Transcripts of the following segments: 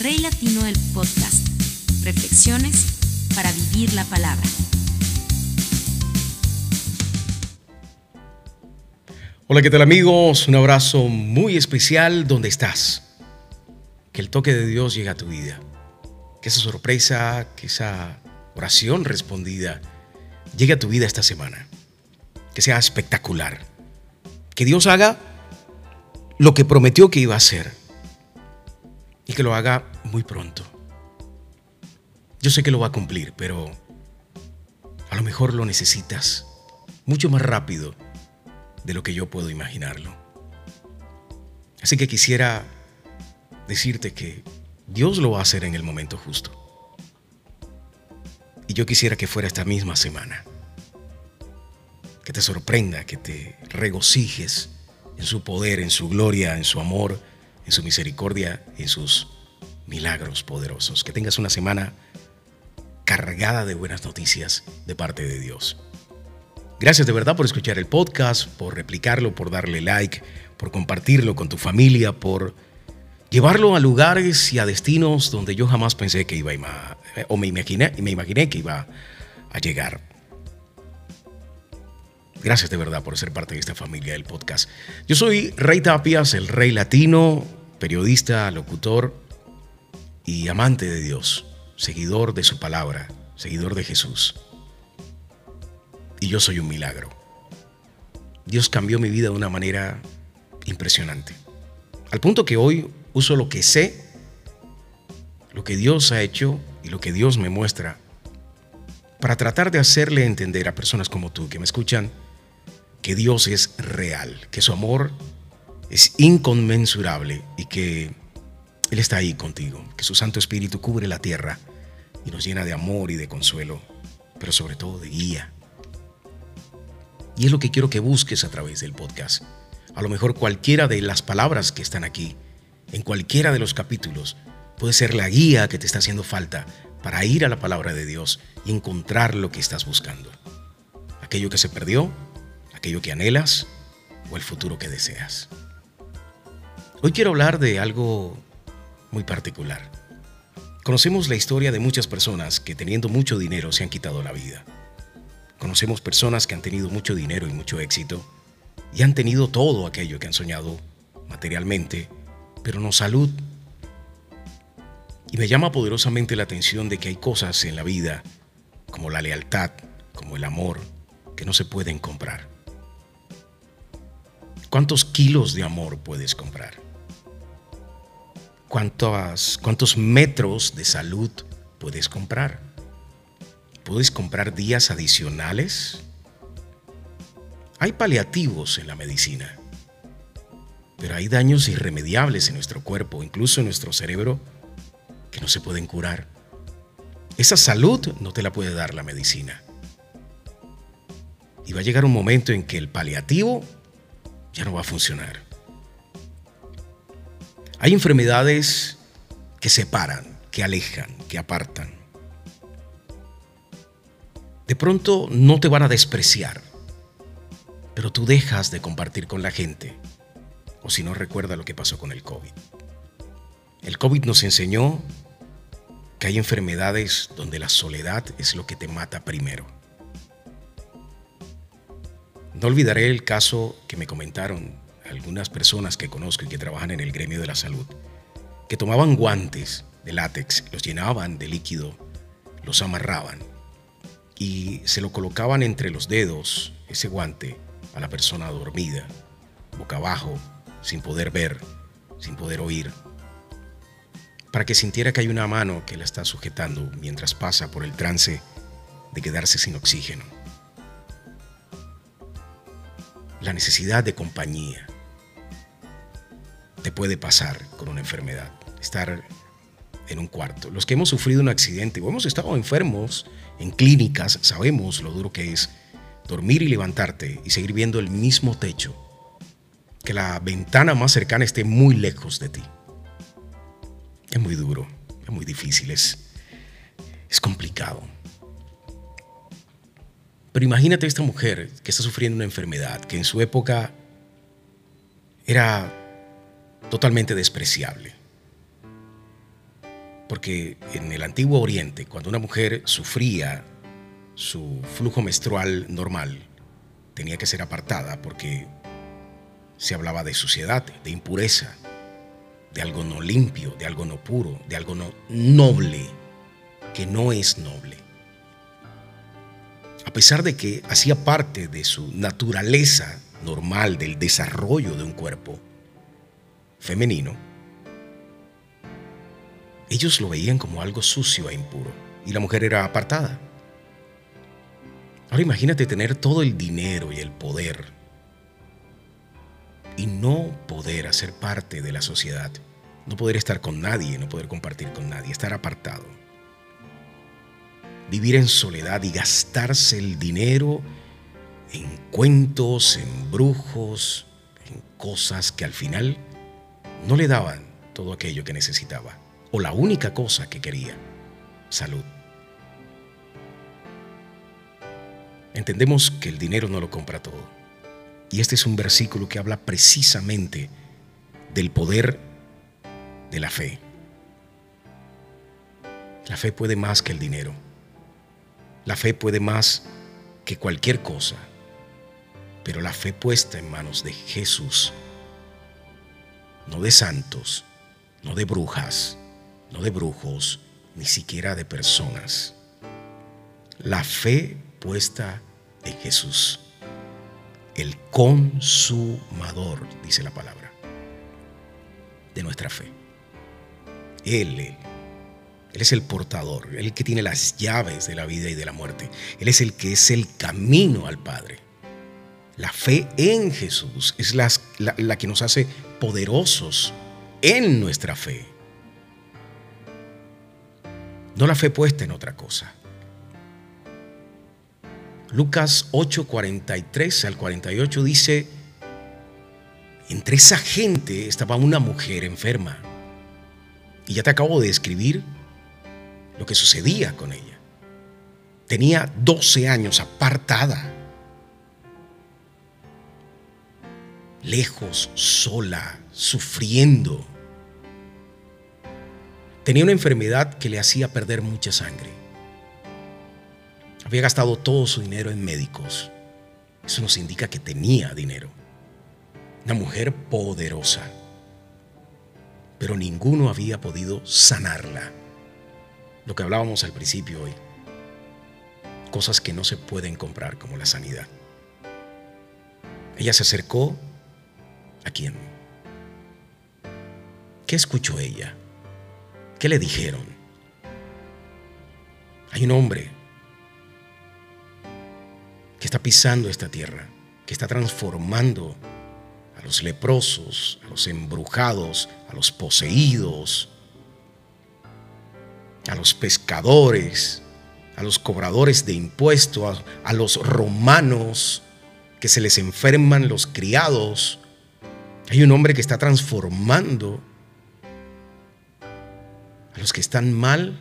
Rey Latino del Podcast. Reflexiones para vivir la palabra. Hola, ¿qué tal amigos? Un abrazo muy especial donde estás. Que el toque de Dios llegue a tu vida. Que esa sorpresa, que esa oración respondida llegue a tu vida esta semana. Que sea espectacular. Que Dios haga lo que prometió que iba a hacer. Y que lo haga muy pronto. Yo sé que lo va a cumplir, pero a lo mejor lo necesitas mucho más rápido de lo que yo puedo imaginarlo. Así que quisiera decirte que Dios lo va a hacer en el momento justo. Y yo quisiera que fuera esta misma semana. Que te sorprenda, que te regocijes en su poder, en su gloria, en su amor, en su misericordia, en sus milagros poderosos. Que tengas una semana cargada de buenas noticias de parte de Dios. Gracias de verdad por escuchar el podcast, por replicarlo, por darle like, por compartirlo con tu familia, por llevarlo a lugares y a destinos donde yo jamás pensé que iba a, o me imaginé, me imaginé que iba a llegar. Gracias de verdad por ser parte de esta familia del podcast. Yo soy Rey Tapias, el Rey Latino, periodista, locutor y amante de Dios, seguidor de su palabra, seguidor de Jesús. Y yo soy un milagro. Dios cambió mi vida de una manera impresionante. Al punto que hoy uso lo que sé, lo que Dios ha hecho y lo que Dios me muestra para tratar de hacerle entender a personas como tú que me escuchan que Dios es real, que su amor es inconmensurable y que Él está ahí contigo, que su Santo Espíritu cubre la tierra y nos llena de amor y de consuelo, pero sobre todo de guía. Y es lo que quiero que busques a través del podcast. A lo mejor cualquiera de las palabras que están aquí, en cualquiera de los capítulos, puede ser la guía que te está haciendo falta para ir a la palabra de Dios y encontrar lo que estás buscando. Aquello que se perdió, aquello que anhelas o el futuro que deseas. Hoy quiero hablar de algo muy particular. Conocemos la historia de muchas personas que teniendo mucho dinero se han quitado la vida. Conocemos personas que han tenido mucho dinero y mucho éxito y han tenido todo aquello que han soñado materialmente, pero no salud. Y me llama poderosamente la atención de que hay cosas en la vida, como la lealtad, como el amor, que no se pueden comprar. ¿Cuántos kilos de amor puedes comprar? ¿Cuántos, cuántos metros de salud puedes comprar? ¿Puedes comprar días adicionales? Hay paliativos en la medicina, pero hay daños irremediables en nuestro cuerpo, incluso en nuestro cerebro, que no se pueden curar. Esa salud no te la puede dar la medicina. Y va a llegar un momento en que el paliativo ya no va a funcionar. Hay enfermedades que separan, que alejan, que apartan. De pronto no te van a despreciar, pero tú dejas de compartir con la gente. O si no recuerda lo que pasó con el COVID. El COVID nos enseñó que hay enfermedades donde la soledad es lo que te mata primero. No olvidaré el caso que me comentaron algunas personas que conozco y que trabajan en el gremio de la salud, que tomaban guantes de látex, los llenaban de líquido, los amarraban y se lo colocaban entre los dedos, ese guante, a la persona dormida, boca abajo, sin poder ver, sin poder oír, para que sintiera que hay una mano que la está sujetando mientras pasa por el trance de quedarse sin oxígeno la necesidad de compañía. Puede pasar con una enfermedad, estar en un cuarto. Los que hemos sufrido un accidente o hemos estado enfermos en clínicas, sabemos lo duro que es dormir y levantarte y seguir viendo el mismo techo, que la ventana más cercana esté muy lejos de ti. Es muy duro, es muy difícil, es, es complicado. Pero imagínate esta mujer que está sufriendo una enfermedad que en su época era totalmente despreciable. Porque en el antiguo Oriente, cuando una mujer sufría su flujo menstrual normal, tenía que ser apartada porque se hablaba de suciedad, de impureza, de algo no limpio, de algo no puro, de algo no noble, que no es noble. A pesar de que hacía parte de su naturaleza normal, del desarrollo de un cuerpo femenino, ellos lo veían como algo sucio e impuro y la mujer era apartada. Ahora imagínate tener todo el dinero y el poder y no poder hacer parte de la sociedad, no poder estar con nadie, no poder compartir con nadie, estar apartado. Vivir en soledad y gastarse el dinero en cuentos, en brujos, en cosas que al final no le daban todo aquello que necesitaba o la única cosa que quería, salud. Entendemos que el dinero no lo compra todo. Y este es un versículo que habla precisamente del poder de la fe. La fe puede más que el dinero. La fe puede más que cualquier cosa. Pero la fe puesta en manos de Jesús, no de santos, no de brujas, no de brujos, ni siquiera de personas. La fe puesta en Jesús, el consumador, dice la palabra, de nuestra fe. Él, él, él es el portador, el que tiene las llaves de la vida y de la muerte. Él es el que es el camino al Padre. La fe en Jesús es la, la que nos hace poderosos en nuestra fe no la fe puesta en otra cosa. Lucas 8, 43 al 48 dice, entre esa gente estaba una mujer enferma. Y ya te acabo de describir lo que sucedía con ella. Tenía 12 años apartada, lejos, sola, sufriendo Tenía una enfermedad que le hacía perder mucha sangre. Había gastado todo su dinero en médicos. Eso nos indica que tenía dinero. Una mujer poderosa. Pero ninguno había podido sanarla. Lo que hablábamos al principio hoy. Cosas que no se pueden comprar como la sanidad. Ella se acercó a quién. ¿Qué escuchó ella? ¿Qué le dijeron? Hay un hombre que está pisando esta tierra, que está transformando a los leprosos, a los embrujados, a los poseídos, a los pescadores, a los cobradores de impuestos, a, los romanos que se les enferman los criados. Hay un hombre que está transformando los que están mal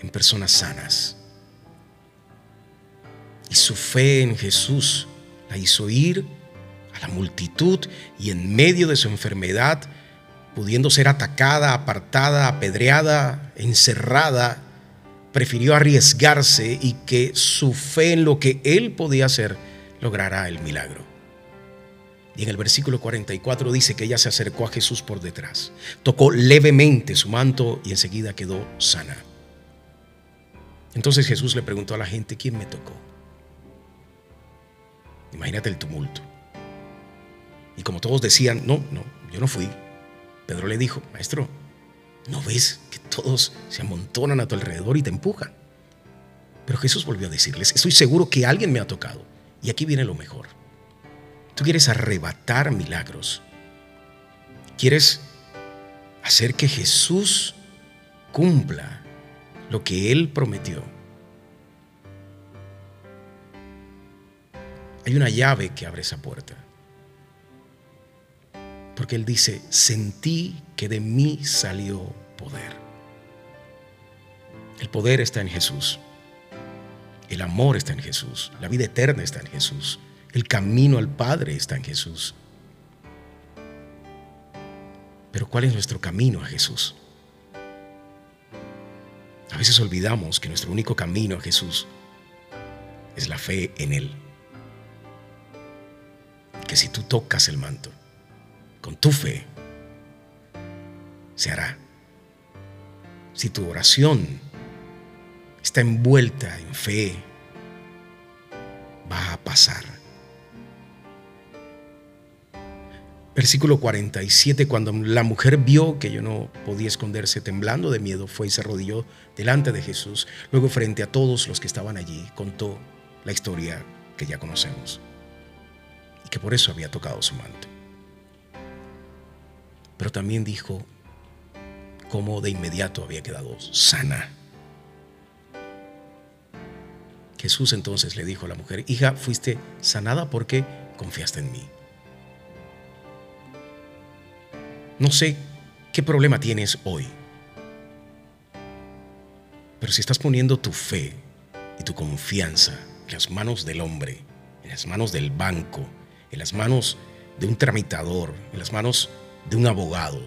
en personas sanas. Y su fe en Jesús la hizo ir a la multitud y en medio de su enfermedad, pudiendo ser atacada, apartada, apedreada, encerrada, prefirió arriesgarse y que su fe en lo que él podía hacer logrará el milagro. Y en el versículo 44 dice que ella se acercó a Jesús por detrás, tocó levemente su manto y enseguida quedó sana. Entonces Jesús le preguntó a la gente, ¿quién me tocó? Imagínate el tumulto. Y como todos decían, no, no, yo no fui. Pedro le dijo, maestro, ¿no ves que todos se amontonan a tu alrededor y te empujan? Pero Jesús volvió a decirles, estoy seguro que alguien me ha tocado. Y aquí viene lo mejor. Tú quieres arrebatar milagros. Quieres hacer que Jesús cumpla lo que Él prometió. Hay una llave que abre esa puerta. Porque Él dice, sentí que de mí salió poder. El poder está en Jesús. El amor está en Jesús. La vida eterna está en Jesús. El camino al Padre está en Jesús. Pero ¿cuál es nuestro camino a Jesús? A veces olvidamos que nuestro único camino a Jesús es la fe en Él. Que si tú tocas el manto con tu fe, se hará. Si tu oración está envuelta en fe, va a pasar. Versículo 47, cuando la mujer vio que yo no podía esconderse temblando de miedo, fue y se arrodilló delante de Jesús. Luego frente a todos los que estaban allí, contó la historia que ya conocemos y que por eso había tocado su manto. Pero también dijo cómo de inmediato había quedado sana. Jesús entonces le dijo a la mujer, hija, fuiste sanada porque confiaste en mí. No sé qué problema tienes hoy, pero si estás poniendo tu fe y tu confianza en las manos del hombre, en las manos del banco, en las manos de un tramitador, en las manos de un abogado,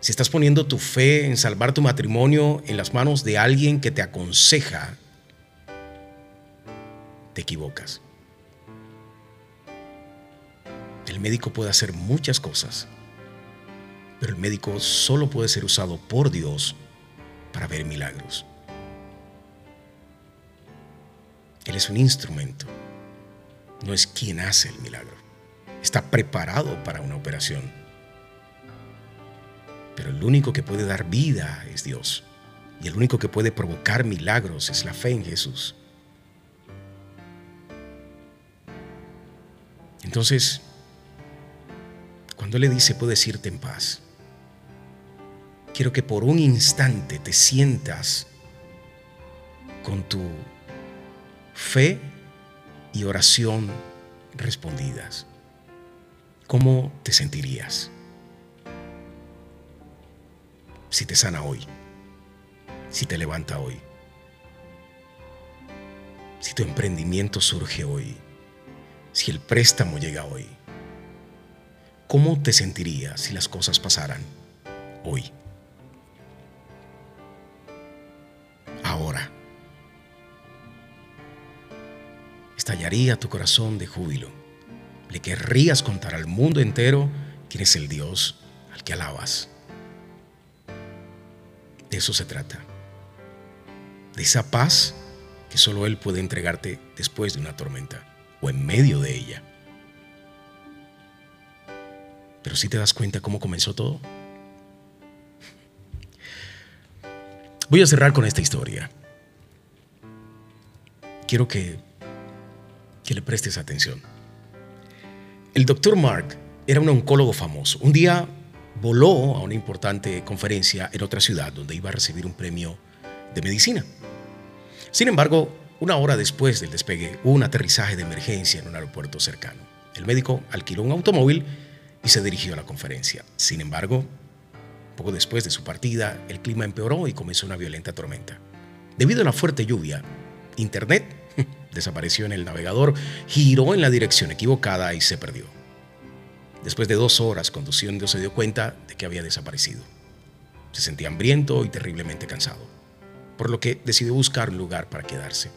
si estás poniendo tu fe en salvar tu matrimonio en las manos de alguien que te aconseja, te equivocas. El médico puede hacer muchas cosas, pero el médico solo puede ser usado por Dios para ver milagros. Él es un instrumento, no es quien hace el milagro. Está preparado para una operación pero el único que puede dar vida es Dios. Y el único que puede provocar milagros es la fe en Jesús. Entonces, cuando le dice, puedes irte en paz, quiero que por un instante te sientas con tu fe y oración respondidas. ¿Cómo te sentirías? si te sana hoy, si te levanta hoy, si tu emprendimiento surge hoy, si el préstamo llega hoy. ¿Cómo te sentirías si las cosas pasaran hoy? Estallaría tu corazón de júbilo. Le querrías contar al mundo entero quién es el Dios al que alabas. De eso se trata. De esa paz que solo Él puede entregarte después de una tormenta o en medio de ella. Pero si te das cuenta cómo comenzó todo. Voy a cerrar con esta historia. Quiero que, que le prestes atención. El doctor Mark era un oncólogo famoso. Un día voló a una importante conferencia en otra ciudad donde iba a recibir un premio de medicina. Sin embargo, una hora después del despegue hubo un aterrizaje de emergencia en un aeropuerto cercano. El médico alquiló un automóvil y se dirigió a la conferencia. Sin embargo, poco después de su partida, el clima empeoró y comenzó una violenta tormenta. Debido a la fuerte lluvia, Internet desapareció en el navegador, giró en la dirección equivocada y se perdió. Después de dos horas conduciendo se dio cuenta de que había desaparecido. Se sentía hambriento y terriblemente cansado, por lo que decidió buscar un lugar para quedarse.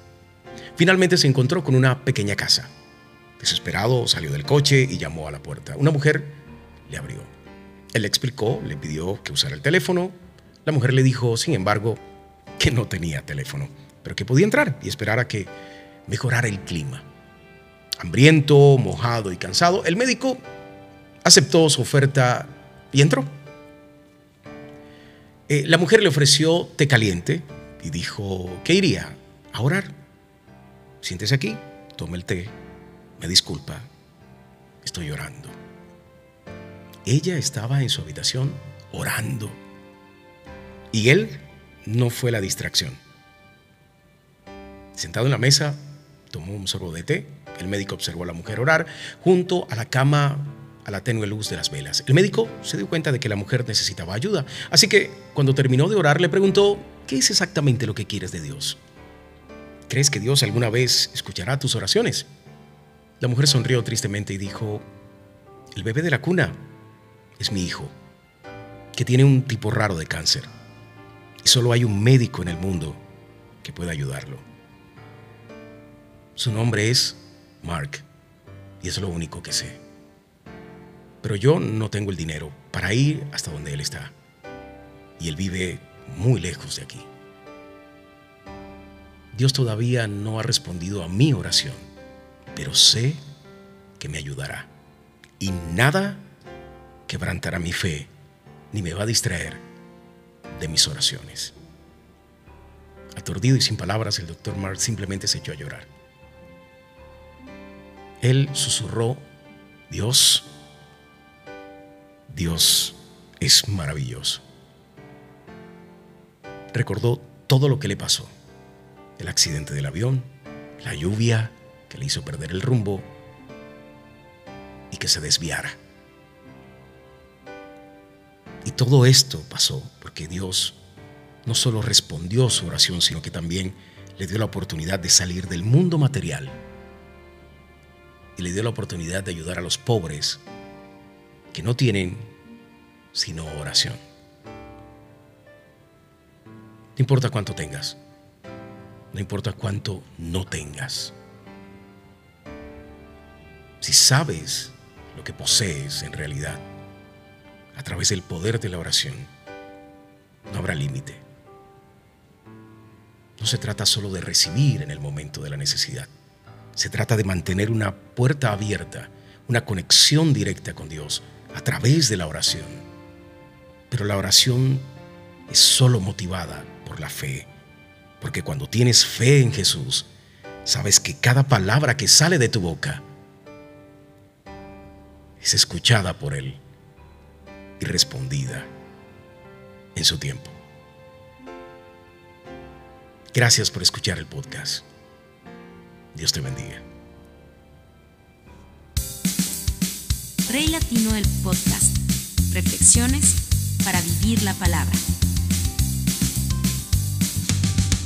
Finalmente se encontró con una pequeña casa. Desesperado salió del coche y llamó a la puerta. Una mujer le abrió. Él le explicó, le pidió que usara el teléfono. La mujer le dijo, sin embargo, que no tenía teléfono, pero que podía entrar y esperar a que mejorara el clima. Hambriento, mojado y cansado, el médico aceptó su oferta y entró. Eh, la mujer le ofreció té caliente y dijo que iría a orar. Siéntese aquí, tome el té, me disculpa, estoy orando. Ella estaba en su habitación orando y él no fue la distracción. Sentado en la mesa, tomó un sorbo de té. El médico observó a la mujer orar junto a la cama a la tenue luz de las velas. El médico se dio cuenta de que la mujer necesitaba ayuda, así que cuando terminó de orar le preguntó, ¿qué es exactamente lo que quieres de Dios? ¿Crees que Dios alguna vez escuchará tus oraciones? La mujer sonrió tristemente y dijo, el bebé de la cuna es mi hijo, que tiene un tipo raro de cáncer. Y solo hay un médico en el mundo que pueda ayudarlo. Su nombre es Mark y es lo único que sé. Pero yo no tengo el dinero para ir hasta donde él está. Y él vive muy lejos de aquí. Dios todavía no ha respondido a mi oración, pero sé que me ayudará. Y nada quebrantará mi fe ni me va a distraer de mis oraciones. Aturdido y sin palabras, el doctor Mark simplemente se echó a llorar. Él susurró, Dios, Dios es maravilloso. Recordó todo lo que le pasó. El accidente del avión, la lluvia que le hizo perder el rumbo y que se desviara. Y todo esto pasó porque Dios no solo respondió su oración, sino que también le dio la oportunidad de salir del mundo material y le dio la oportunidad de ayudar a los pobres que no tienen sino oración. No importa cuánto tengas, no importa cuánto no tengas. Si sabes lo que posees en realidad, a través del poder de la oración, no habrá límite. No se trata solo de recibir en el momento de la necesidad. Se trata de mantener una puerta abierta, una conexión directa con Dios a través de la oración. Pero la oración es solo motivada por la fe. Porque cuando tienes fe en Jesús, sabes que cada palabra que sale de tu boca es escuchada por Él y respondida en su tiempo. Gracias por escuchar el podcast. Dios te bendiga. Rey Latino el podcast. Reflexiones para vivir la palabra.